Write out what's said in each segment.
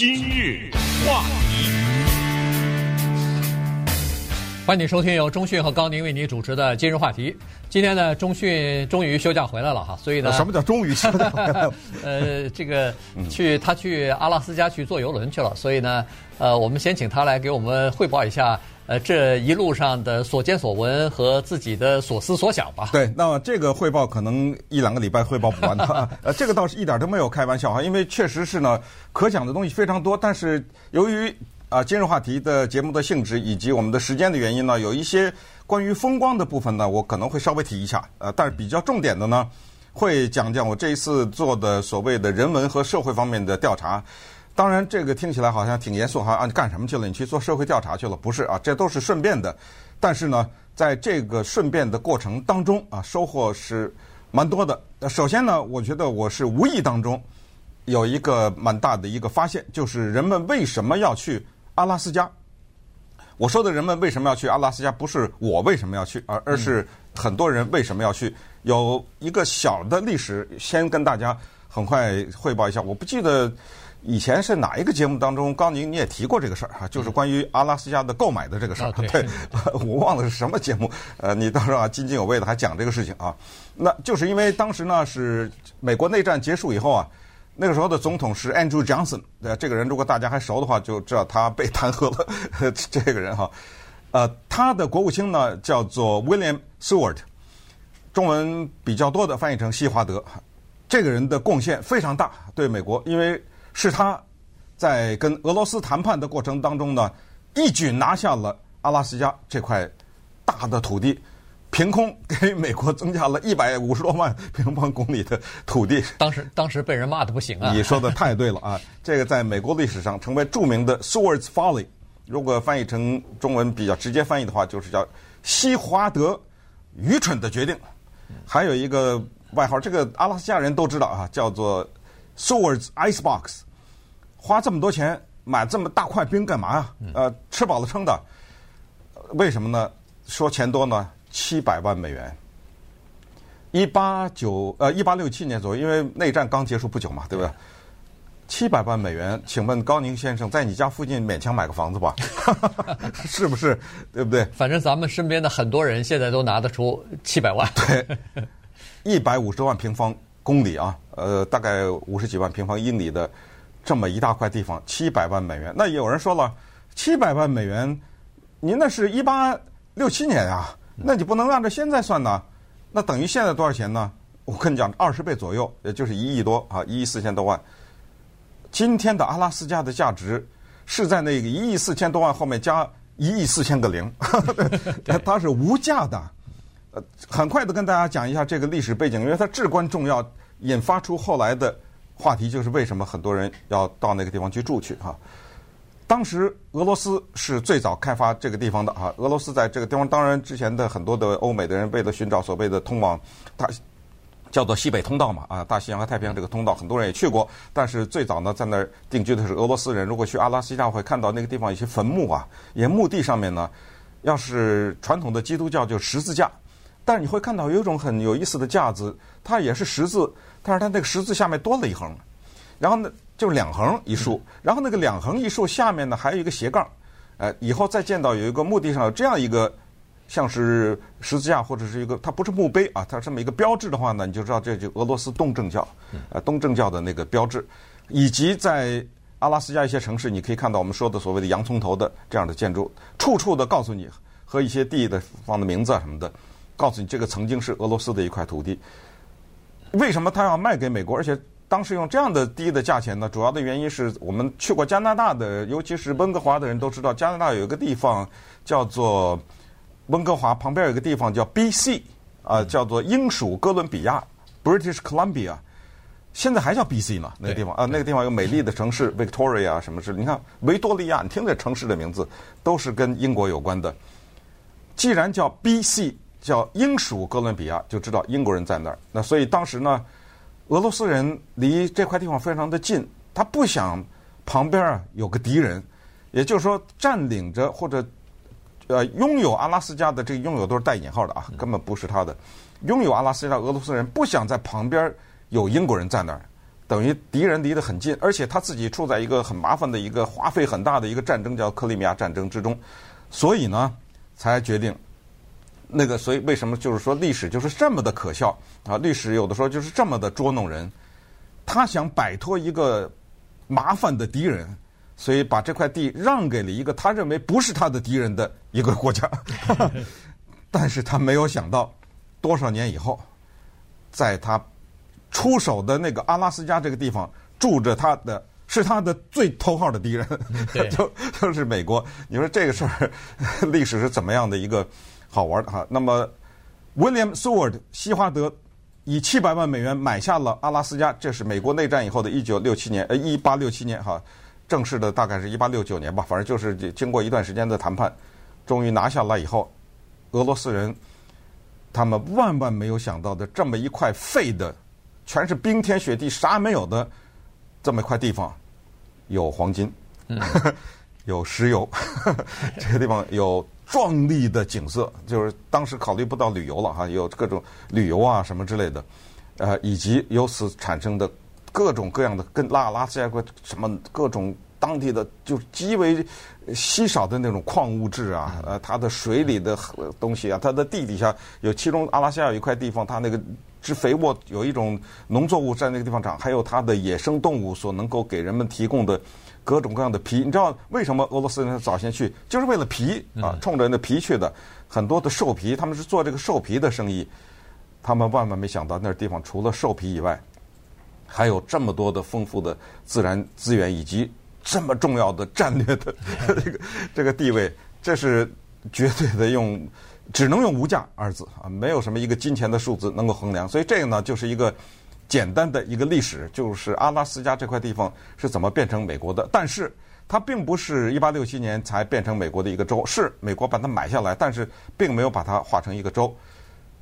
今日话题，欢迎你收听由中讯和高宁为您主持的今日话题。今天呢，中讯终于休假回来了哈，所以呢，什么叫终于休假回来了？呃，这个去他去阿拉斯加去坐游轮去了，所以呢，呃，我们先请他来给我们汇报一下。呃，这一路上的所见所闻和自己的所思所想吧。对，那么这个汇报可能一两个礼拜汇报不完的。呃，这个倒是一点都没有开玩笑哈，因为确实是呢，可讲的东西非常多。但是由于啊，今日话题的节目的性质以及我们的时间的原因呢，有一些关于风光的部分呢，我可能会稍微提一下。呃，但是比较重点的呢，会讲讲我这一次做的所谓的人文和社会方面的调查。当然，这个听起来好像挺严肃哈啊！你干什么去了？你去做社会调查去了？不是啊，这都是顺便的。但是呢，在这个顺便的过程当中啊，收获是蛮多的。首先呢，我觉得我是无意当中有一个蛮大的一个发现，就是人们为什么要去阿拉斯加？我说的人们为什么要去阿拉斯加，不是我为什么要去，而而是很多人为什么要去。有一个小的历史，先跟大家很快汇报一下。我不记得。以前是哪一个节目当中，高宁你也提过这个事儿哈，就是关于阿拉斯加的购买的这个事儿。对，我忘了是什么节目。呃，你到时候啊津津有味的还讲这个事情啊。那就是因为当时呢是美国内战结束以后啊，那个时候的总统是 Andrew Johnson。呃，这个人如果大家还熟的话，就知道他被弹劾了。这个人哈，呃，他的国务卿呢叫做 William Seward，中文比较多的翻译成西华德。这个人的贡献非常大，对美国，因为。是他在跟俄罗斯谈判的过程当中呢，一举拿下了阿拉斯加这块大的土地，凭空给美国增加了一百五十多万平方公里的土地。当时当时被人骂的不行啊！你说的太对了啊！这个在美国历史上成为著名的 Seward's Folly，如果翻译成中文比较直接翻译的话，就是叫西华德愚蠢的决定。还有一个外号，这个阿拉斯加人都知道啊，叫做 Seward's Icebox。花这么多钱买这么大块冰干嘛呀？呃，吃饱了撑的，为什么呢？说钱多呢？七百万美元。一八九呃一八六七年左右，因为内战刚结束不久嘛，对不对？七百万美元，请问高宁先生，在你家附近勉强买个房子吧？是不是？对不对？反正咱们身边的很多人现在都拿得出七百万。对，一百五十万平方公里啊，呃，大概五十几万平方英里的。这么一大块地方，七百万美元。那有人说了，七百万美元，您那是一八六七年啊，那你不能按照现在算呢？那等于现在多少钱呢？我跟你讲，二十倍左右，也就是一亿多啊，一亿四千多万。今天的阿拉斯加的价值是在那个一亿四千多万后面加一亿四千个零，它是无价的。呃，很快的跟大家讲一下这个历史背景，因为它至关重要，引发出后来的。话题就是为什么很多人要到那个地方去住去哈？当时俄罗斯是最早开发这个地方的啊。俄罗斯在这个地方，当然之前的很多的欧美的人为了寻找所谓的通往大叫做西北通道嘛啊，大西洋和太平洋这个通道，很多人也去过。但是最早呢，在那儿定居的是俄罗斯人。如果去阿拉斯加会看到那个地方一些坟墓啊，也墓地上面呢，要是传统的基督教就十字架，但是你会看到有一种很有意思的架子，它也是十字。但是它那个十字下面多了一横，然后呢就是两横一竖，然后那个两横一竖下面呢还有一个斜杠，呃，以后再见到有一个墓地上有这样一个像是十字架或者是一个它不是墓碑啊，它这么一个标志的话呢，你就知道这就俄罗斯东正教，呃，东正教的那个标志，以及在阿拉斯加一些城市，你可以看到我们说的所谓的洋葱头的这样的建筑，处处的告诉你和一些地的方的名字啊什么的，告诉你这个曾经是俄罗斯的一块土地。为什么他要卖给美国？而且当时用这样的低的价钱呢？主要的原因是我们去过加拿大的，尤其是温哥华的人都知道，加拿大有一个地方叫做温哥华旁边有一个地方叫 B.C. 啊，叫做英属哥伦比亚 （British Columbia），现在还叫 B.C. 呢。那个地方啊，那个地方有美丽的城市 Victoria 什么之类。你看维多利亚，你听这城市的名字都是跟英国有关的。既然叫 B.C. 叫英属哥伦比亚，就知道英国人在那儿。那所以当时呢，俄罗斯人离这块地方非常的近，他不想旁边啊有个敌人，也就是说占领着或者呃拥有阿拉斯加的这个拥有都是带引号的啊，根本不是他的。拥有阿拉斯加俄罗斯人不想在旁边有英国人在那儿，等于敌人离得很近，而且他自己处在一个很麻烦的一个花费很大的一个战争，叫克里米亚战争之中，所以呢，才决定那个。所以为什么就是说历史就是这么的可笑啊？历史有的时候就是这么的捉弄人。他想摆脱一个麻烦的敌人，所以把这块地让给了一个他认为不是他的敌人的一个国家。但是他没有想到，多少年以后，在他。出手的那个阿拉斯加这个地方住着他的是他的最头号的敌人，就 就是美国。你说这个事儿历史是怎么样的一个好玩的哈？那么，William Seward 西华德以七百万美元买下了阿拉斯加，这是美国内战以后的一九六七年，呃，一八六七年哈，正式的大概是一八六九年吧，反正就是经过一段时间的谈判，终于拿下来以后，俄罗斯人他们万万没有想到的这么一块废的。全是冰天雪地，啥没有的这么一块地方，有黄金，有石油，这个地方有壮丽的景色，就是当时考虑不到旅游了哈，有各种旅游啊什么之类的，呃，以及由此产生的各种各样的跟拉拉斯加国什么各种当地的就极为稀少的那种矿物质啊，呃，它的水里的东西啊，它的地底下有，其中阿拉斯加有一块地方，它那个。是肥沃，有一种农作物在那个地方长，还有它的野生动物所能够给人们提供的各种各样的皮。你知道为什么俄罗斯人早先去，就是为了皮啊，冲着那皮去的。很多的兽皮，他们是做这个兽皮的生意。他们万万没想到，那地方除了兽皮以外，还有这么多的丰富的自然资源，以及这么重要的战略的 这个这个地位，这是绝对的用。只能用无价二字啊，没有什么一个金钱的数字能够衡量，所以这个呢就是一个简单的一个历史，就是阿拉斯加这块地方是怎么变成美国的。但是它并不是一八六七年才变成美国的一个州，是美国把它买下来，但是并没有把它划成一个州。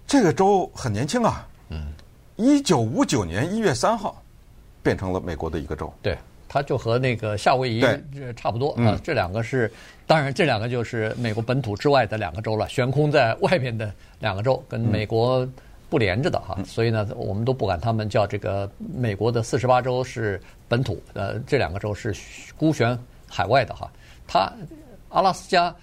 这个州很年轻啊，嗯，一九五九年一月三号变成了美国的一个州。对。它就和那个夏威夷差不多啊，这两个是，当然这两个就是美国本土之外的两个州了，悬空在外面的两个州，跟美国不连着的哈，所以呢，我们都不管他们叫这个美国的四十八州是本土，呃，这两个州是孤悬海外的哈，它阿拉斯加。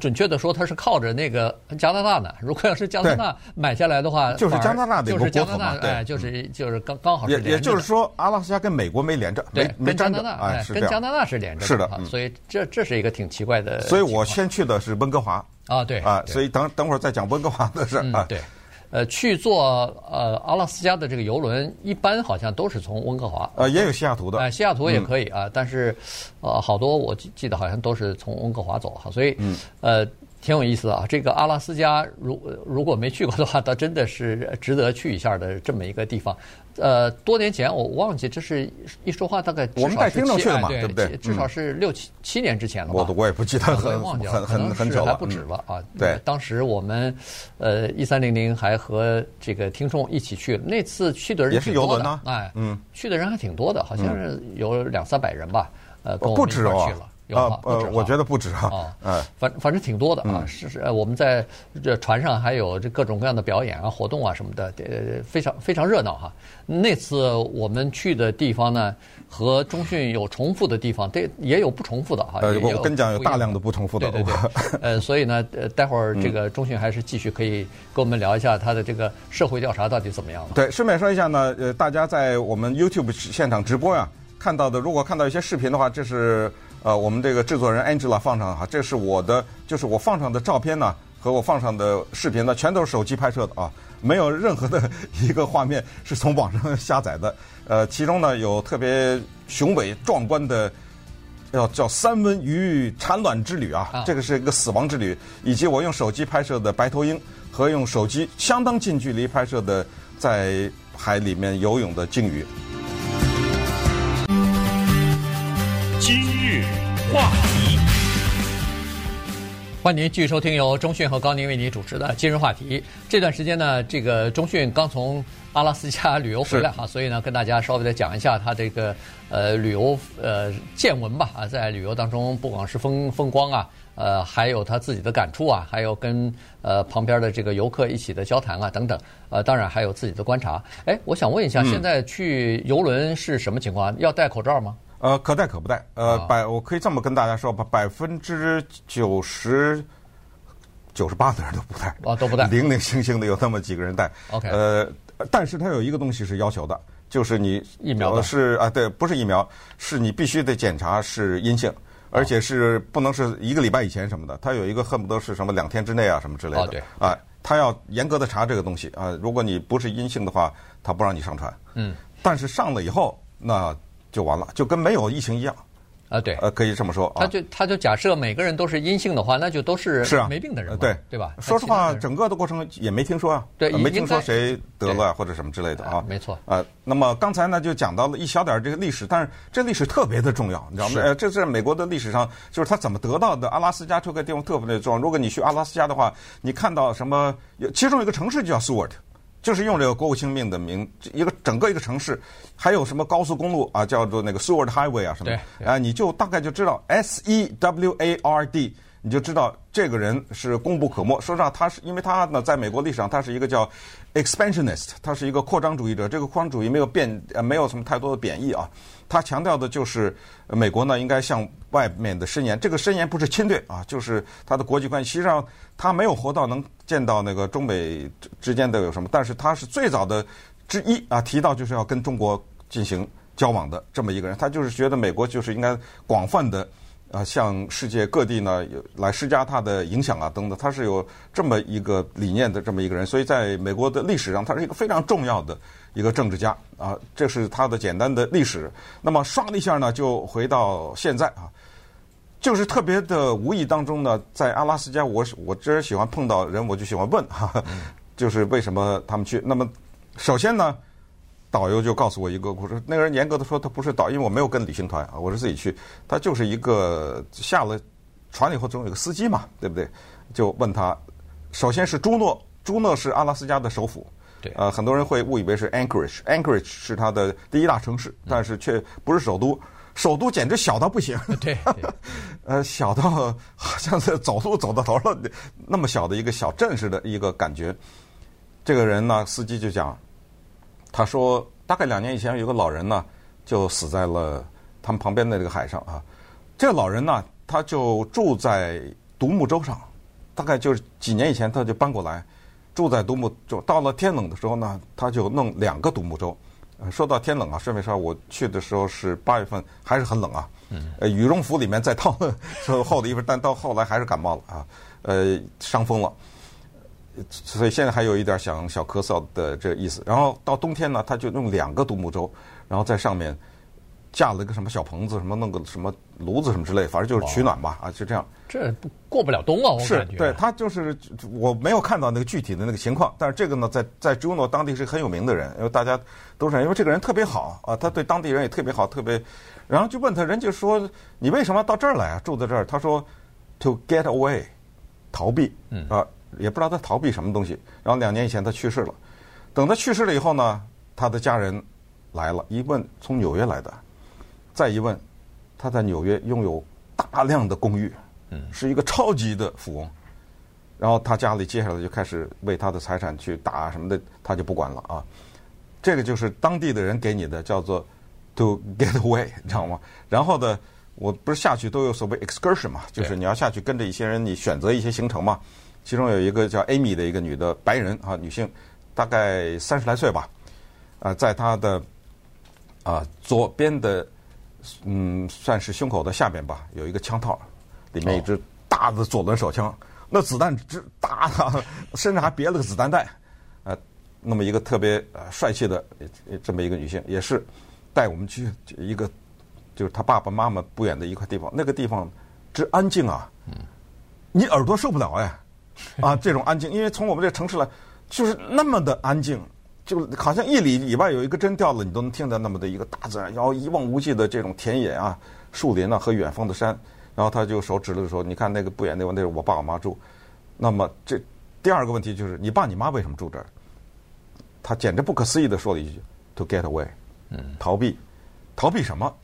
准确的说，它是靠着那个加拿大呢。如果要是加拿大买下来的话，就是加拿大的就是加拿大，哎，就是就是刚刚好是连着。也就是说，阿拉斯加跟美国没连着，对，没跟加拿大哎，跟加拿大是连着的，是的。所以这这是一个挺奇怪的。所以我先去的是温哥华啊，对啊，所以等等会儿再讲温哥华的事啊，对。呃，去坐呃阿拉斯加的这个游轮，一般好像都是从温哥华。呃，也有西雅图的。哎、呃，西雅图也可以啊，嗯、但是，呃，好多我记记得好像都是从温哥华走哈，所以，嗯、呃。挺有意思啊！这个阿拉斯加，如如果没去过的话，倒真的是值得去一下的这么一个地方。呃，多年前我忘记，这是一说话大概我们带听众去的嘛，对不对？至少是六七七年之前了吧。我我也不记得，很很很很久了，还不止了啊！对，当时我们呃一三零零还和这个听众一起去，那次去的人也是游轮呢，哎，嗯，去的人还挺多的，好像是有两三百人吧，呃，跟我们一块去了。啊，呃，我觉得不止啊，嗯，反反正挺多的啊，是是，我们在这船上还有这各种各样的表演啊、活动啊什么的，呃，非常非常热闹哈。那次我们去的地方呢，和中讯有重复的地方，对，也有不重复的哈。呃，我跟你讲，有大量的不重复的。对对对。呃，所以呢，呃，待会儿这个中讯还是继续可以跟我们聊一下他的这个社会调查到底怎么样了。对，顺便说一下呢，呃，大家在我们 YouTube 现场直播呀看到的，如果看到一些视频的话，这是。呃，我们这个制作人 Angela 放上哈，这是我的，就是我放上的照片呢，和我放上的视频呢，全都是手机拍摄的啊，没有任何的 一个画面是从网上下载的。呃，其中呢有特别雄伟壮观的，要叫三文鱼产卵之旅啊，这个是一个死亡之旅，以及我用手机拍摄的白头鹰和用手机相当近距离拍摄的在海里面游泳的鲸鱼。话题，欢迎您继续收听由中讯和高宁为您主持的《今日话题》。这段时间呢，这个中讯刚从阿拉斯加旅游回来哈，所以呢，跟大家稍微的讲一下他这个呃旅游呃见闻吧啊，在旅游当中，不光是风风光啊，呃，还有他自己的感触啊，还有跟呃旁边的这个游客一起的交谈啊等等，呃，当然还有自己的观察。哎，我想问一下，现在去游轮是什么情况？要戴口罩吗？呃，可带可不带。呃，百我可以这么跟大家说吧，百分之九十九十八的人都不带。啊，都不带。零零星星的有那么几个人带。OK。呃，但是它有一个东西是要求的，就是你疫苗是啊，对，不是疫苗，是你必须得检查是阴性，而且是不能是一个礼拜以前什么的，他有一个恨不得是什么两天之内啊什么之类的。哦，对。啊，他要严格的查这个东西啊，如果你不是阴性的话，他不让你上船。嗯。但是上了以后，那。就完了，就跟没有疫情一样，啊，对，呃，可以这么说。他就他就假设每个人都是阴性的话，那就都是是啊没病的人，对对吧？说实话，整个的过程也没听说啊，对，没听说谁得了或者什么之类的啊，没错。呃，那么刚才呢就讲到了一小点这个历史，但是这历史特别的重要，你知道吗？呃，这是美国的历史上，就是他怎么得到的。阿拉斯加这个地方特别的重要。如果你去阿拉斯加的话，你看到什么？其中有一个城市叫 Seward。就是用这个国务卿命的名，一个整个一个城市，还有什么高速公路啊，叫做那个 Seward Highway 啊什么，啊，你就大概就知道 S E W A R D，你就知道这个人是功不可没。说实话，他是因为他呢，在美国历史上，他是一个叫 expansionist，他是一个扩张主义者。这个扩张主义没有变，呃，没有什么太多的贬义啊。他强调的就是美国呢应该向外面的伸延，这个伸延不是侵略啊，就是他的国际关系。实际上他没有活到能见到那个中美之间的有什么，但是他是最早的之一啊，提到就是要跟中国进行交往的这么一个人。他就是觉得美国就是应该广泛的啊向世界各地呢来施加他的影响啊等等。他是有这么一个理念的这么一个人，所以在美国的历史上他是一个非常重要的。一个政治家啊，这是他的简单的历史。那么刷了一下呢，就回到现在啊，就是特别的无意当中呢，在阿拉斯加，我我这人喜欢碰到人，我就喜欢问哈，就是为什么他们去？那么首先呢，导游就告诉我一个故事。那个人严格的说，他不是导游，因为我没有跟旅行团啊，我是自己去。他就是一个下了船以后，总有一个司机嘛，对不对？就问他，首先是朱诺，朱诺是阿拉斯加的首府。呃，很多人会误以为是 Anchorage，Anchorage 是它的第一大城市，但是却不是首都，首都简直小到不行。对，呃，小到好像是走路走到头了，那么小的一个小镇似的一个感觉。这个人呢，司机就讲，他说大概两年以前有个老人呢，就死在了他们旁边的这个海上啊。这个老人呢，他就住在独木舟上，大概就是几年以前他就搬过来。住在独木舟，到了天冷的时候呢，他就弄两个独木舟。说到天冷啊，顺便说，我去的时候是八月份，还是很冷啊。呃，羽绒服里面再套 厚的衣服，但到后来还是感冒了啊，呃，伤风了。所以现在还有一点想小咳嗽的这个意思。然后到冬天呢，他就用两个独木舟，然后在上面架了一个什么小棚子，什么弄个什么炉子什么之类，反正就是取暖吧啊，就这样。这不过不了冬啊，我感觉。是，对，他就是我没有看到那个具体的那个情况，但是这个呢，在在朱诺当地是很有名的人，因为大家都是因为这个人特别好啊，他对当地人也特别好，特别。然后就问他，人家说你为什么要到这儿来啊？住在这儿？他说，to get away，逃避，啊，也不知道他逃避什么东西。然后两年以前他去世了，等他去世了以后呢，他的家人来了，一问从纽约来的，再一问他在纽约拥有大量的公寓。是一个超级的富翁，然后他家里接下来就开始为他的财产去打什么的，他就不管了啊。这个就是当地的人给你的，叫做 to get away，你知道吗？然后呢，我不是下去都有所谓 excursion 嘛，就是你要下去跟着一些人，你选择一些行程嘛。其中有一个叫 Amy 的一个女的白人啊女性，大概三十来岁吧，啊，在她的啊左边的嗯算是胸口的下边吧，有一个枪套。里面一支大的左轮手枪，那子弹之大的，身上还别了个子弹袋，呃，那么一个特别呃帅气的这么一个女性，也是带我们去一个就是她爸爸妈妈不远的一块地方，那个地方之安静啊，你耳朵受不了哎，啊这种安静，因为从我们这城市来就是那么的安静，就好像一里以外有一个针掉了，你都能听到那么的一个大自然，然后一望无际的这种田野啊、树林啊和远方的山。然后他就手指了说：“你看那个不远地方那是我爸我妈住。”那么这第二个问题就是你爸你妈为什么住这儿？他简直不可思议地说了一句：“To get away。”嗯，逃避，逃避什么？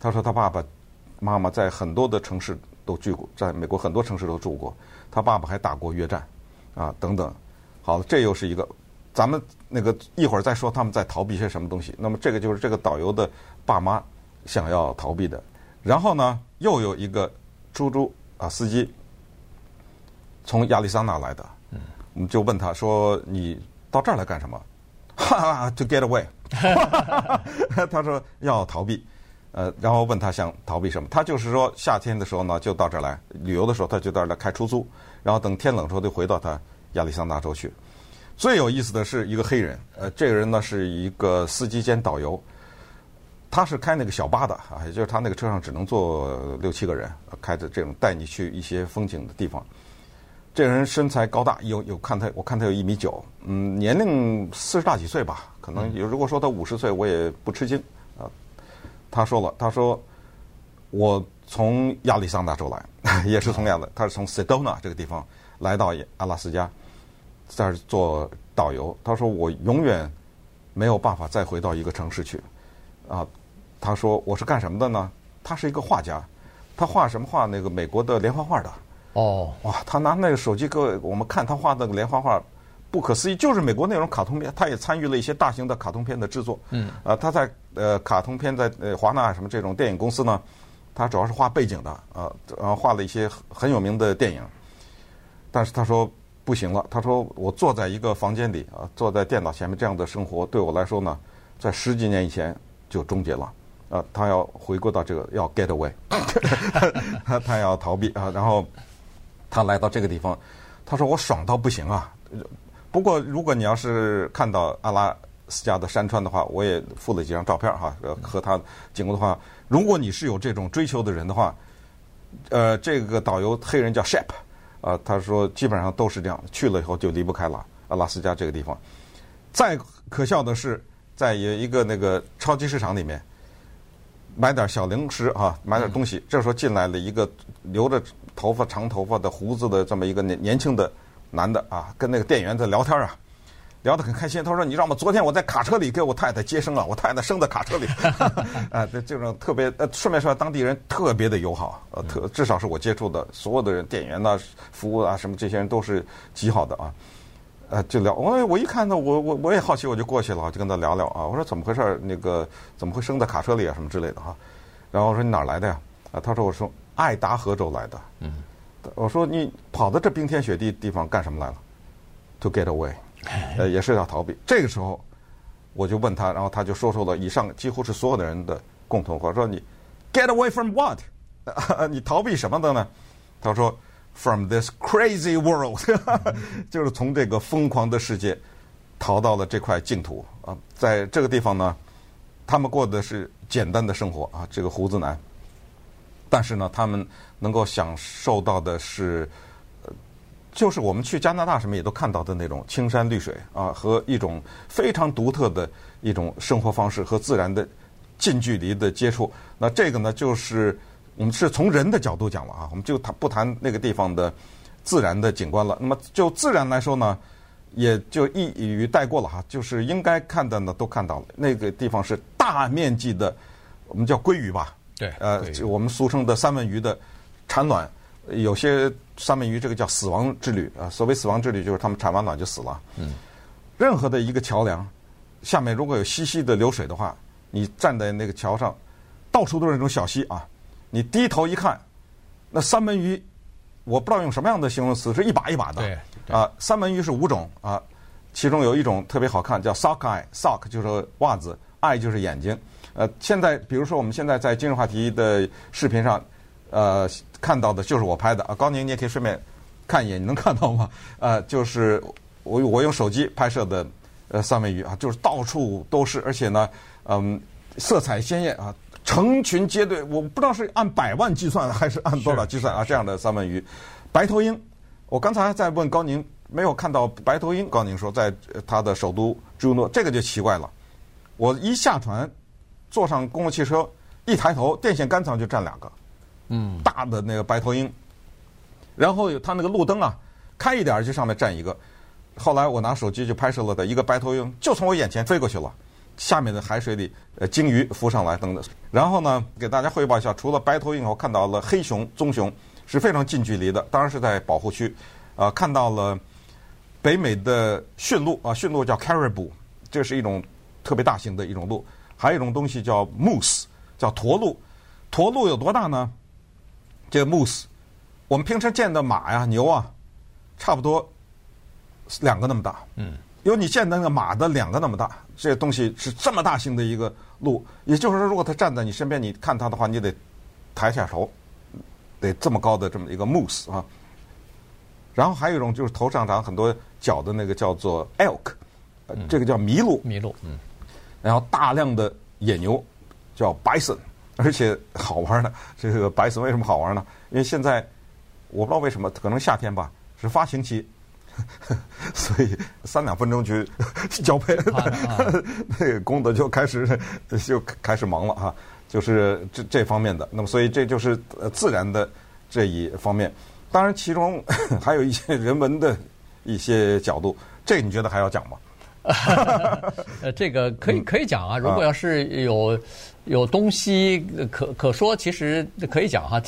他说他爸爸妈妈在很多的城市都住过，在美国很多城市都住过。他爸爸还打过越战，啊，等等。好了，这又是一个，咱们那个一会儿再说他们在逃避些什么东西。那么这个就是这个导游的爸妈想要逃避的。然后呢，又有一个出租啊司机从亚利桑那来的，嗯，我们就问他说：“你到这儿来干什么？” 哈哈，to get away。他说要逃避，呃，然后问他想逃避什么？他就是说夏天的时候呢，就到这儿来旅游的时候，他就到这儿来开出租，然后等天冷的时候就回到他。亚利桑那州去，最有意思的是一个黑人，呃，这个人呢是一个司机兼导游，他是开那个小巴的啊，也就是他那个车上只能坐六七个人，开着这种带你去一些风景的地方。这个人身材高大，有有看他，我看他有一米九，嗯，年龄四十大几岁吧，可能有。如果说他五十岁，我也不吃惊。他说了，他说我从亚利桑那州来，也是从亚的，他是从 Sedona 这个地方。来到阿拉斯加，在这做导游。他说：“我永远没有办法再回到一个城市去。”啊，他说：“我是干什么的呢？”他是一个画家，他画什么画？那个美国的连环画的。哦，哇！他拿那个手机给我们看他画那个连环画，不可思议，就是美国那种卡通片。他也参与了一些大型的卡通片的制作。嗯。啊，他在呃卡通片在呃华纳什么这种电影公司呢，他主要是画背景的啊，然后画了一些很有名的电影。但是他说不行了，他说我坐在一个房间里啊，坐在电脑前面这样的生活对我来说呢，在十几年以前就终结了啊。他要回归到这个要 get away，他 他要逃避啊。然后他来到这个地方，他说我爽到不行啊。不过如果你要是看到阿拉斯加的山川的话，我也附了几张照片哈，和他景物的话，如果你是有这种追求的人的话，呃，这个导游黑人叫 Shep。啊，他说基本上都是这样，去了以后就离不开了阿拉斯加这个地方。再可笑的是，在有一个那个超级市场里面买点小零食啊，买点东西。这时候进来了一个留着头发、长头发的胡子的这么一个年年轻的男的啊，跟那个店员在聊天啊。聊得很开心，他说：“你知道吗？昨天我在卡车里给我太太接生了，我太太生在卡车里。”啊，这这种特别呃，顺便说，当地人特别的友好，呃，特至少是我接触的所有的人，店员呐、服务啊什么这些人都是极好的啊。呃，就聊，我我一看到我我我也好奇，我就过去了，就跟他聊聊啊。我说怎么回事？那个怎么会生在卡车里啊？什么之类的哈。然后我说你哪儿来的呀？啊，他说我说爱达荷州来的。嗯。我说你跑到这冰天雪地地方干什么来了？To get away。呃，也是要逃避。这个时候，我就问他，然后他就说出了以上几乎是所有的人的共同话，说你 get away from what？你逃避什么的呢？他说 from this crazy world，就是从这个疯狂的世界逃到了这块净土啊。在这个地方呢，他们过的是简单的生活啊，这个胡子男。但是呢，他们能够享受到的是。就是我们去加拿大什么也都看到的那种青山绿水啊，和一种非常独特的一种生活方式和自然的近距离的接触。那这个呢，就是我们是从人的角度讲了啊，我们就谈不谈那个地方的自然的景观了。那么就自然来说呢，也就一语带过了哈，就是应该看的呢都看到了。那个地方是大面积的，我们叫鲑鱼吧？对，呃，我们俗称的三文鱼的产卵。有些三文鱼这个叫死亡之旅啊，所谓死亡之旅就是他们产完卵就死了。嗯，任何的一个桥梁下面如果有细细的流水的话，你站在那个桥上，到处都是那种小溪啊。你低头一看，那三文鱼，我不知道用什么样的形容词，是一把一把的。对。啊，三文鱼是五种啊，其中有一种特别好看，叫 sock eye，sock 就是袜子，eye 就是眼睛。呃，现在比如说我们现在在今日话题的视频上。呃，看到的就是我拍的啊，高宁，你也可以顺便看一眼，你能看到吗？呃，就是我我用手机拍摄的呃三文鱼啊，就是到处都是，而且呢，嗯，色彩鲜艳啊，成群结队，我不知道是按百万计算还是按多少计算啊，这样的三文鱼，白头鹰，我刚才在问高宁，没有看到白头鹰，高宁说在他的首都朱诺，这个就奇怪了，我一下船，坐上公共汽车，一抬头，电线杆上就站两个。嗯，大的那个白头鹰，然后它那个路灯啊，开一点就上面站一个。后来我拿手机就拍摄了的一个白头鹰，就从我眼前飞过去了。下面的海水里，呃，鲸鱼浮上来等等。然后呢，给大家汇报一下，除了白头鹰，我看到了黑熊、棕熊是非常近距离的，当然是在保护区。啊、呃，看到了北美的驯鹿啊，驯鹿叫 caribou，这是一种特别大型的一种鹿。还有一种东西叫 moose，叫驼鹿。驼鹿有多大呢？这个 moose，我们平时见的马呀、牛啊，差不多两个那么大。嗯。有你见的那个马的两个那么大，这东西是这么大型的一个鹿，也就是说，如果它站在你身边，你看它的话，你得抬下头，得这么高的这么一个 moose 啊。然后还有一种就是头上长很多角的那个叫做 elk，这个叫麋鹿。麋鹿，嗯。然后大量的野牛叫 bison，而且好玩呢这个 bison 为什么好玩呢？因为现在我不知道为什么，可能夏天吧，是发情期。所以三两分钟去 交配，那个公的就开始就开始忙了哈，就是这这方面的。那么，所以这就是自然的这一方面。当然，其中还有一些人文的一些角度，这个你觉得还要讲吗？呃，这个可以可以讲啊。如果要是有有东西可可说，其实可以讲哈。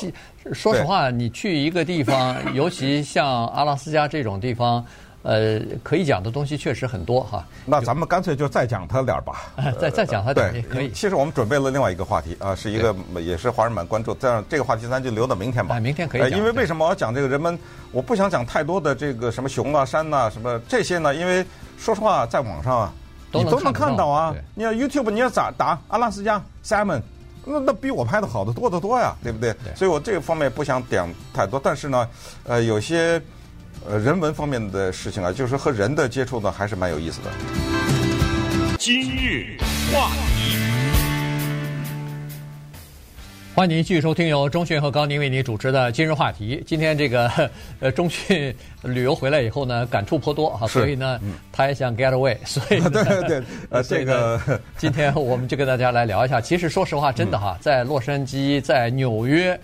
说实话，你去一个地方，尤其像阿拉斯加这种地方，呃，可以讲的东西确实很多哈。那咱们干脆就再讲它点儿吧。再再讲它点儿也可以。其实我们准备了另外一个话题啊，是一个也是华人蛮关注。这样这个话题咱就留到明天吧。明天可以讲。因为为什么我要讲这个人们？我不想讲太多的这个什么熊啊、山呐、什么这些呢？因为说实话，在网上啊，你都能看到啊。你要 YouTube，你要咋打阿拉斯加 salmon？那那比我拍的好的多得多呀，对不对？对，所以我这个方面不想讲太多，但是呢，呃，有些呃人文方面的事情啊，就是和人的接触呢，还是蛮有意思的。今日话题。欢迎您继续收听由中讯和高宁为您主持的今日话题。今天这个 呃中讯旅游回来以后呢，感触颇多哈，所以呢，他也想 get away，所以对对 对，呃，这个今天我们就跟大家来聊一下。其实说实话，真的哈，在洛杉矶、在纽约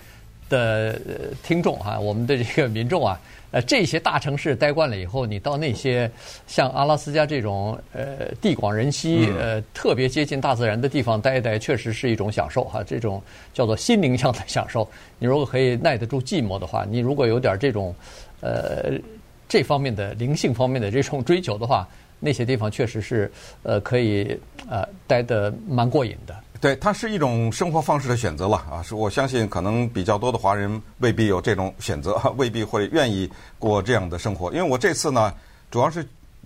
的听众哈，我们的这个民众啊。呃，这些大城市待惯了以后，你到那些像阿拉斯加这种呃地广人稀、呃特别接近大自然的地方待一待，确实是一种享受哈。这种叫做心灵上的享受。你如果可以耐得住寂寞的话，你如果有点这种呃这方面的灵性方面的这种追求的话，那些地方确实是呃可以呃待得蛮过瘾的。对，它是一种生活方式的选择了啊！是我相信，可能比较多的华人未必有这种选择，未必会愿意过这样的生活。因为我这次呢，主要是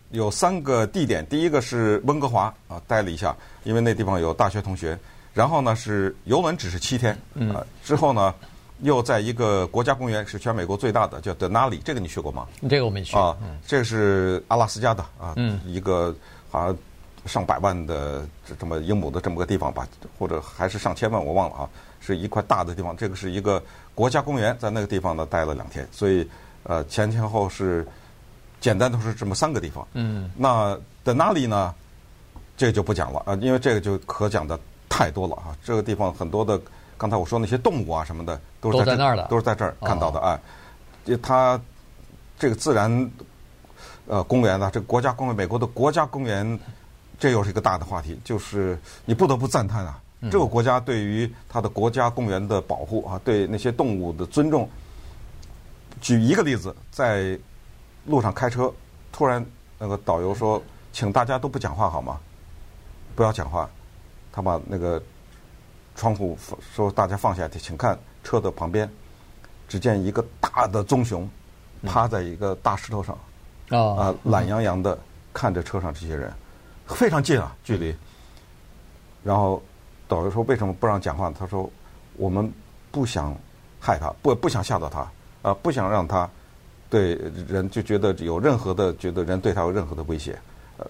有三个地点，第一个是温哥华啊，待了一下，因为那地方有大学同学。然后呢是游轮，只是七天啊。之后呢，又在一个国家公园，是全美国最大的，叫 Denali，这个你去过吗？这个我没去啊。这个是阿拉斯加的啊，一个好像。上百万的这这么英亩的这么个地方吧，或者还是上千万，我忘了啊，是一块大的地方。这个是一个国家公园，在那个地方呢待了两天，所以呃前前后是简单都是这么三个地方。嗯。那在哪里呢？这个就不讲了啊，因为这个就可讲的太多了啊。这个地方很多的，刚才我说那些动物啊什么的，都是在那儿的，都是在这儿看到的啊。就它这个自然呃公园呢，这个国家公园，美国的国家公园。这又是一个大的话题，就是你不得不赞叹啊，这个国家对于它的国家公园的保护啊，对那些动物的尊重。举一个例子，在路上开车，突然那个导游说：“请大家都不讲话好吗？不要讲话。”他把那个窗户说：“大家放下，请看车的旁边，只见一个大的棕熊趴在一个大石头上，啊，懒洋洋的看着车上这些人。”非常近啊，距离。然后导游说：“为什么不让讲话？”他说：“我们不想害他，不不想吓到他，啊，不想让他对人就觉得有任何的觉得人对他有任何的威胁。呃，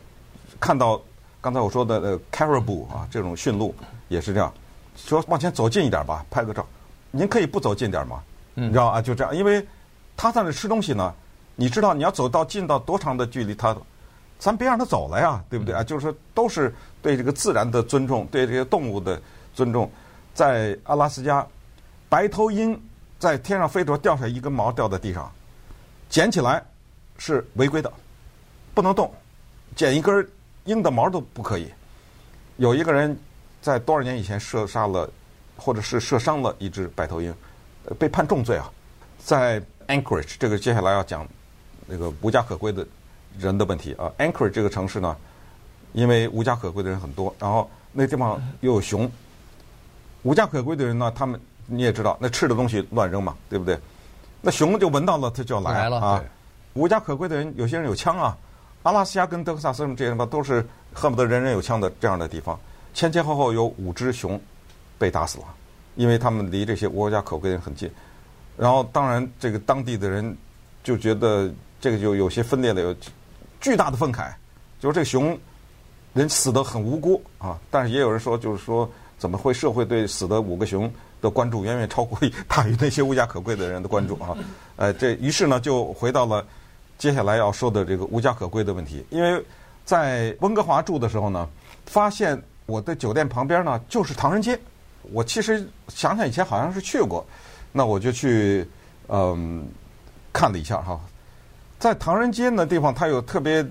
看到刚才我说的呃 caribou 啊，这种驯鹿也是这样，说往前走近一点吧，拍个照。您可以不走近点吗？你知道啊，就这样，因为他在那吃东西呢。你知道你要走到近到多长的距离，他。”咱别让他走了呀，对不对啊？就是说，都是对这个自然的尊重，对这些动物的尊重。在阿拉斯加，白头鹰在天上飞着掉下一根毛掉在地上，捡起来是违规的，不能动，捡一根鹰的毛都不可以。有一个人在多少年以前射杀了，或者是射伤了一只白头鹰，被判重罪啊。在 Anchorage 这个接下来要讲那个无家可归的人的问题啊。Anchorage 这个城市呢，因为无家可归的人很多，然后那地方又有熊。无家可归的人呢，他们你也知道，那吃的东西乱扔嘛，对不对？那熊就闻到了，它就要来，来了啊。无家可归的人，有些人有枪啊。阿拉斯加跟德克萨斯这些地方都是恨不得人人有枪的这样的地方，前前后后有五只熊被打死了，因为他们离这些无家可归的人很近。然后，当然这个当地的人就觉得这个就有些分裂了，有巨大的愤慨，就是这个熊人死得很无辜啊。但是也有人说，就是说。怎么会社会对死的五个熊的关注远远超过大于那些无家可归的人的关注啊？呃，这于是呢就回到了接下来要说的这个无家可归的问题。因为在温哥华住的时候呢，发现我的酒店旁边呢就是唐人街。我其实想想以前好像是去过，那我就去嗯看了一下哈。在唐人街那地方，它有特别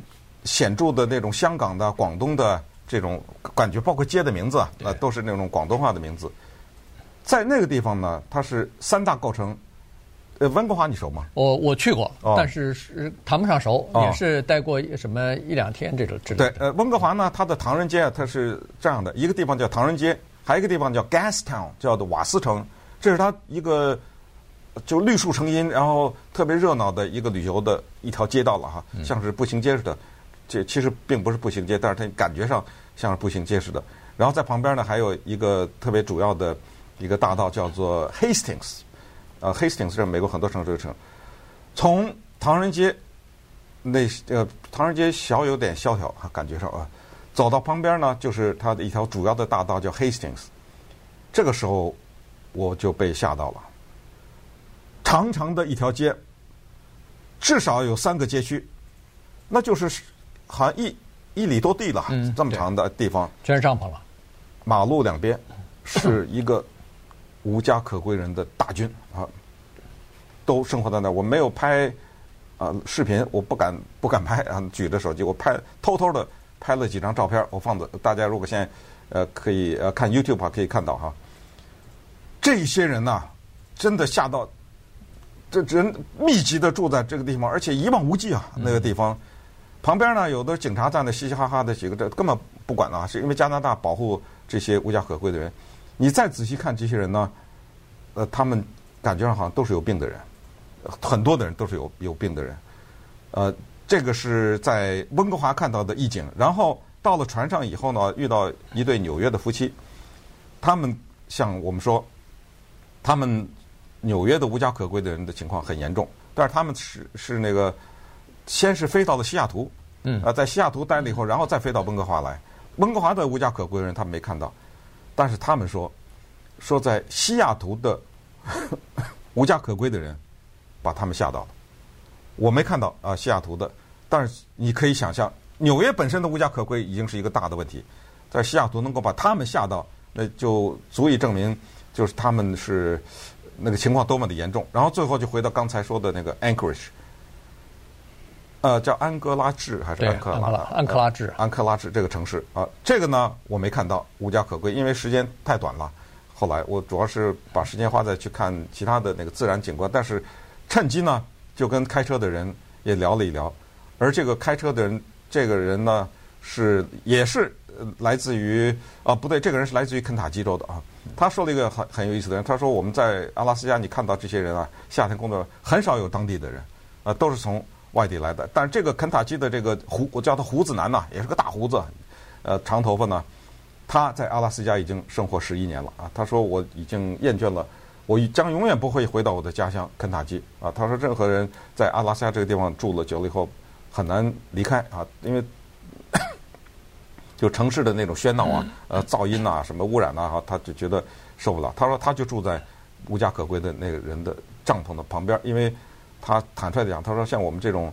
显著的那种香港的、广东的。这种感觉，包括街的名字啊，那都是那种广东话的名字。在那个地方呢，它是三大构成。呃，温哥华你熟吗？我我去过，但是是谈不上熟，也是待过什么一两天这种之类的。对，呃，温哥华呢，它的唐人街啊，它是这样的，一个地方叫唐人街，还有一个地方叫 Gastown，叫做瓦斯城，这是它一个就绿树成荫，然后特别热闹的一个旅游的一条街道了哈，像是步行街似的。这其实并不是步行街，但是它感觉上像是步行街似的。然后在旁边呢，还有一个特别主要的一个大道，叫做 Hastings。呃，Hastings 是美国很多城市的城。从唐人街那呃，唐人街小有点萧条，感觉上啊，走到旁边呢，就是它的一条主要的大道，叫 Hastings。这个时候我就被吓到了，长长的一条街，至少有三个街区，那就是。好像一一里多地了，嗯、这么长的地方，全是帐篷了。马路两边是一个无家可归人的大军啊，都生活在那儿。我没有拍啊、呃、视频，我不敢不敢拍啊，举着手机我拍，偷偷的拍了几张照片，我放的。大家如果现在呃可以呃看 YouTube 啊，可以看到哈，这些人呐、啊，真的吓到，这人密集的住在这个地方，而且一望无际啊，那个地方。旁边呢，有的警察站的嘻嘻哈哈的几个，这根本不管啊，是因为加拿大保护这些无家可归的人。你再仔细看这些人呢，呃，他们感觉上好像都是有病的人，很多的人都是有有病的人。呃，这个是在温哥华看到的异景。然后到了船上以后呢，遇到一对纽约的夫妻，他们向我们说，他们纽约的无家可归的人的情况很严重，但是他们是是那个。先是飞到了西雅图，嗯，啊，在西雅图待了以后，然后再飞到温哥华来。温哥华的无家可归的人他们没看到，但是他们说，说在西雅图的 无家可归的人把他们吓到了。我没看到啊，西雅图的，但是你可以想象，纽约本身的无家可归已经是一个大的问题，在西雅图能够把他们吓到，那就足以证明，就是他们是那个情况多么的严重。然后最后就回到刚才说的那个 Anchorage。呃，叫安哥拉治还是安克拉？安克拉治，呃，安克拉治这个城市啊，这个呢我没看到无家可归，因为时间太短了。后来我主要是把时间花在去看其他的那个自然景观，但是趁机呢就跟开车的人也聊了一聊。而这个开车的人，这个人呢是也是来自于啊不对，这个人是来自于肯塔基州的啊。他说了一个很很有意思的人，他说我们在阿拉斯加你看到这些人啊，夏天工作很少有当地的人，啊都是从。外地来的，但是这个肯塔基的这个胡，我叫他胡子男呐，也是个大胡子，呃，长头发呢。他在阿拉斯加已经生活十一年了啊。他说我已经厌倦了，我将永远不会回到我的家乡肯塔基啊。他说任何人在阿拉斯加这个地方住了久了以后很难离开啊，因为就城市的那种喧闹啊、呃噪音啊、什么污染呐啊，他就觉得受不了。他说他就住在无家可归的那个人的帐篷的旁边，因为。他坦率的讲，他说像我们这种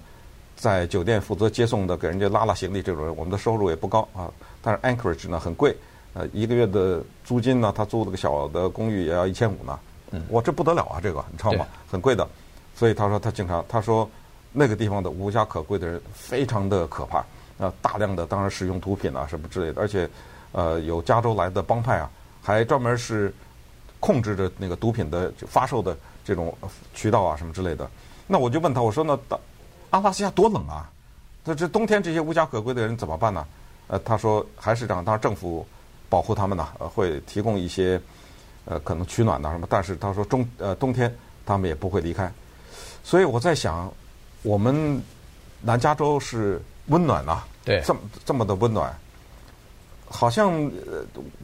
在酒店负责接送的，给人家拉拉行李这种人，我们的收入也不高啊。但是 Anchorage 呢很贵，呃，一个月的租金呢，他租了个小的公寓也要一千五呢。我，这不得了啊！这个你知道吗？很贵的。所以他说他经常他说那个地方的无家可归的人非常的可怕啊，大量的当然使用毒品啊什么之类的，而且呃有加州来的帮派啊，还专门是控制着那个毒品的发售的这种渠道啊什么之类的。那我就问他，我说那阿拉斯加多冷啊？那这冬天这些无家可归的人怎么办呢？呃，他说还是让，当政府保护他们呢，呃，会提供一些呃可能取暖的什么，但是他说中呃冬天他们也不会离开。所以我在想，我们南加州是温暖呐，对，这么这么的温暖，好像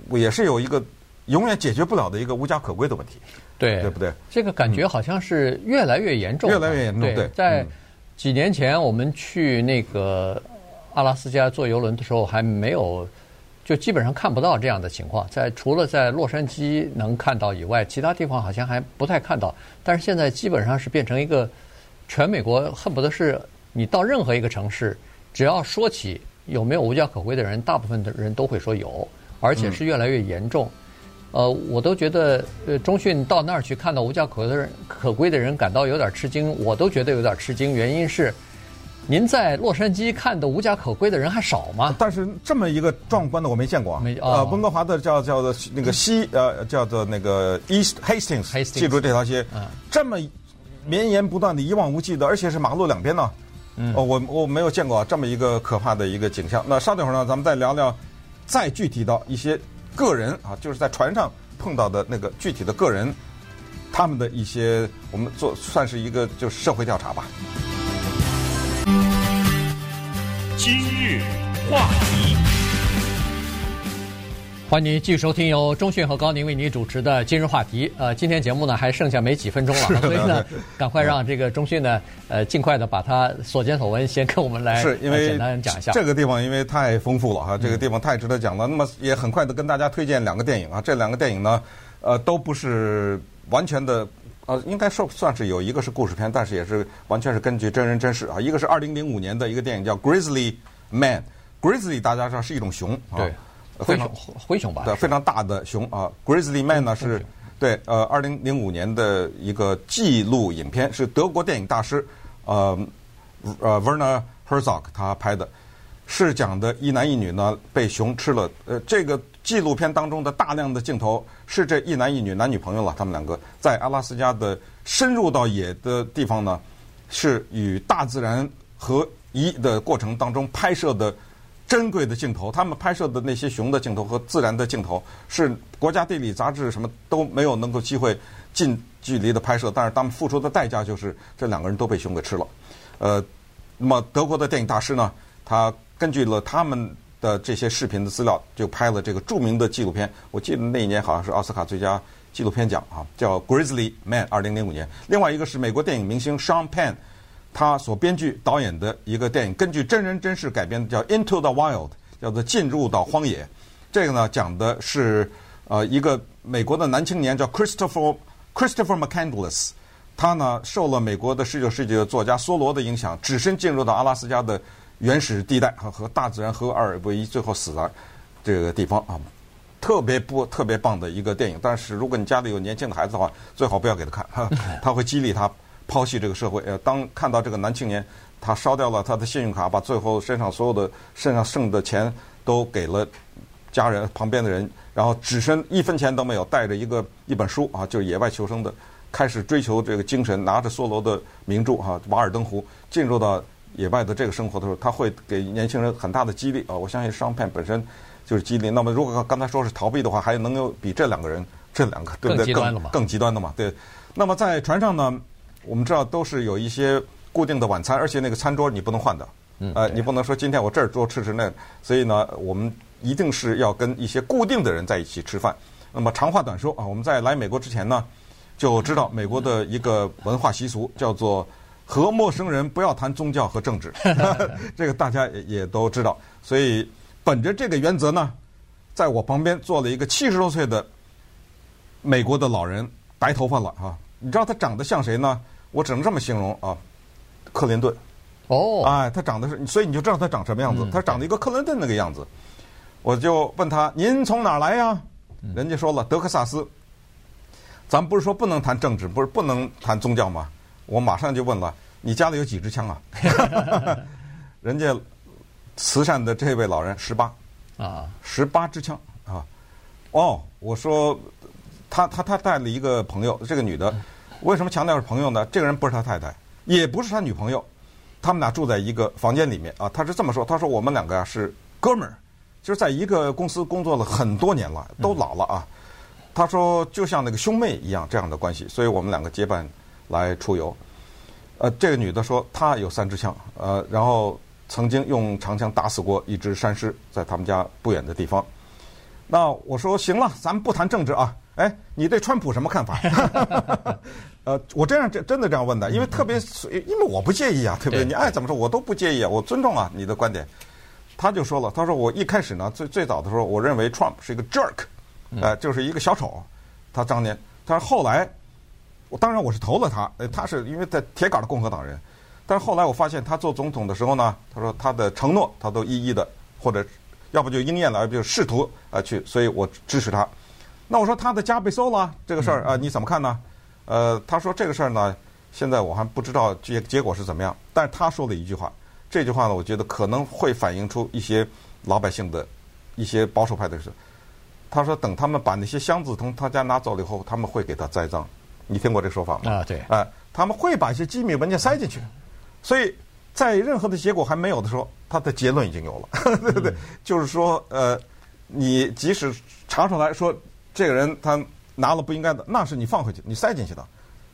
呃也是有一个永远解决不了的一个无家可归的问题，对，对不对？这个感觉好像是越来越严重，越来越严重。对，在几年前我们去那个阿拉斯加坐游轮的时候，还没有，就基本上看不到这样的情况。在除了在洛杉矶能看到以外，其他地方好像还不太看到。但是现在基本上是变成一个。全美国恨不得是你到任何一个城市，只要说起有没有无家可归的人，大部分的人都会说有，而且是越来越严重。呃，我都觉得，呃，中讯到那儿去看到无家可归的人，可归的人感到有点吃惊，我都觉得有点吃惊。原因是，您在洛杉矶看的无家可归的人还少吗？但是这么一个壮观的我没见过啊。没呃，温哥华的叫叫做那个西呃叫做那个 East Hastings，记住这条街，嗯，这么。绵延不断的一望无际的，而且是马路两边呢。嗯，哦，我我没有见过这么一个可怕的一个景象。那稍等会儿呢，咱们再聊聊，再具体到一些个人啊，就是在船上碰到的那个具体的个人，他们的一些，我们做算是一个就是社会调查吧。今日话题。欢迎您继续收听由中讯和高宁为您主持的今日话题。呃，今天节目呢还剩下没几分钟了，所以呢，赶快让这个中讯呢，呃，尽快的把他所见所闻先跟我们来是因为简单讲一下。这个地方因为太丰富了哈，这个地方太值得讲了。那么也很快的跟大家推荐两个电影啊，这两个电影呢，呃，都不是完全的，呃，应该说算是有一个是故事片，但是也是完全是根据真人真事啊。一个是二零零五年的一个电影叫《Grizzly Man》，Grizzly 大家知道是一种熊啊。对。灰熊，灰熊吧，对，非常大的熊啊。Grizzly Man 呢是，对，呃，二零零五年的一个纪录影片，是德国电影大师，呃，呃，Werner Herzog 他拍的，是讲的一男一女呢被熊吃了。呃，这个纪录片当中的大量的镜头是这一男一女男女朋友了，他们两个在阿拉斯加的深入到野的地方呢，是与大自然合一的过程当中拍摄的。珍贵的镜头，他们拍摄的那些熊的镜头和自然的镜头，是国家地理杂志什么都没有能够机会近距离的拍摄，但是他们付出的代价就是这两个人都被熊给吃了。呃，那么德国的电影大师呢，他根据了他们的这些视频的资料，就拍了这个著名的纪录片。我记得那一年好像是奥斯卡最佳纪录片奖啊，叫《Grizzly Man》，二零零五年。另外一个是美国电影明星 Sean Penn。他所编剧导演的一个电影，根据真人真事改编的，叫《Into the Wild》，叫做《进入到荒野》。这个呢，讲的是呃一个美国的男青年叫 Christopher Christopher McCandless，他呢受了美国的十九世纪的作家梭罗的影响，只身进入到阿拉斯加的原始地带和和大自然合二为一，最后死在这个地方啊，特别不特别棒的一个电影。但是如果你家里有年轻的孩子的话，最好不要给他看，哈，他会激励他。抛弃这个社会，呃，当看到这个男青年，他烧掉了他的信用卡，把最后身上所有的身上剩的钱都给了家人旁边的人，然后只身一分钱都没有，带着一个一本书啊，就是野外求生的，开始追求这个精神，拿着梭罗的名著哈《瓦尔登湖》，进入到野外的这个生活的时候，他会给年轻人很大的激励啊。我相信商片本身就是激励。那么如果刚才说是逃避的话，还能有比这两个人这两个对不对？更更极端的嘛？对。那么在船上呢？我们知道都是有一些固定的晚餐，而且那个餐桌你不能换的，呃，你不能说今天我这儿多吃吃那，所以呢，我们一定是要跟一些固定的人在一起吃饭。那么长话短说啊，我们在来美国之前呢，就知道美国的一个文化习俗叫做和陌生人不要谈宗教和政治，这个大家也也都知道。所以本着这个原则呢，在我旁边坐了一个七十多岁的美国的老人，白头发了啊，你知道他长得像谁呢？我只能这么形容啊，克林顿。哦、oh.，哎，他长得是，所以你就知道他长什么样子。嗯、他长得一个克林顿那个样子。我就问他：“您从哪儿来呀？”人家说了：“德克萨斯。”咱不是说不能谈政治，不是不能谈宗教吗？我马上就问了，你家里有几支枪啊？人家慈善的这位老人十八啊，十八支枪啊！哦，我说他他他带了一个朋友，这个女的，为什么强调是朋友呢？这个人不是他太太，也不是他女朋友，他们俩住在一个房间里面啊。他是这么说，他说我们两个啊是哥们儿，就是在一个公司工作了很多年了，都老了啊。他说就像那个兄妹一样这样的关系，所以我们两个结伴来出游。呃，这个女的说她有三支枪，呃，然后曾经用长枪打死过一只山狮，在他们家不远的地方。那我说行了，咱们不谈政治啊。哎，你对川普什么看法？呃，我这样真真的这样问的，因为特别，因为我不介意啊，对不对？你爱怎么说，我都不介意啊，我尊重啊你的观点。他就说了，他说我一开始呢，最最早的时候，我认为 Trump 是一个 jerk，呃，就是一个小丑。他当年，但是后来，我当然我是投了他，呃，他是因为在铁杆的共和党人，但是后来我发现他做总统的时候呢，他说他的承诺他都一一的，或者要不就应验了，要不就试图啊去，所以我支持他。那我说他的家被搜了这个事儿啊，你怎么看呢？呃，他说这个事儿呢，现在我还不知道结结果是怎么样。但是他说了一句话，这句话呢，我觉得可能会反映出一些老百姓的一些保守派的事。他说等他们把那些箱子从他家拿走了以后，他们会给他栽赃。你听过这个说法吗？啊，对，啊，他们会把一些机密文件塞进去。所以在任何的结果还没有的时候，他的结论已经有了，对不对？就是说，呃，你即使查出来说。这个人他拿了不应该的，那是你放回去，你塞进去的。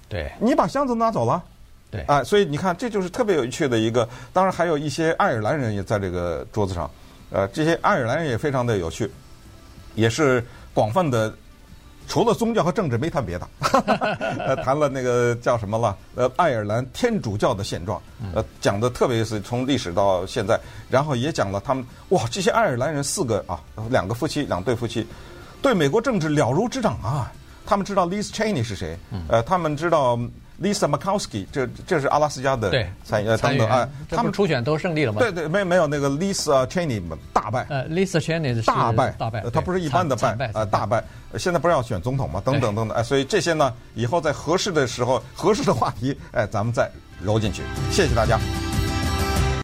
对，你把箱子拿走了。对，啊，所以你看，这就是特别有趣的一个。当然，还有一些爱尔兰人也在这个桌子上。呃，这些爱尔兰人也非常的有趣，也是广泛的，除了宗教和政治没谈别的，呃，谈了那个叫什么了？呃，爱尔兰天主教的现状，呃，讲的特别是从历史到现在，然后也讲了他们哇，这些爱尔兰人四个啊，两个夫妻，两对夫妻。对美国政治了如指掌啊！他们知道 Liz Cheney 是谁，呃，他们知道 Lisa Murkowski，这这是阿拉斯加的参呃参议员啊。他们初选都胜利了吗？对对，没没有那个 Lisa Cheney 大败。呃，Lisa Cheney 是大败，大败，他不是一般的败，呃，大败。现在不是要选总统吗？等等等等，哎，所以这些呢，以后在合适的时候、合适的话题，哎，咱们再揉进去。谢谢大家。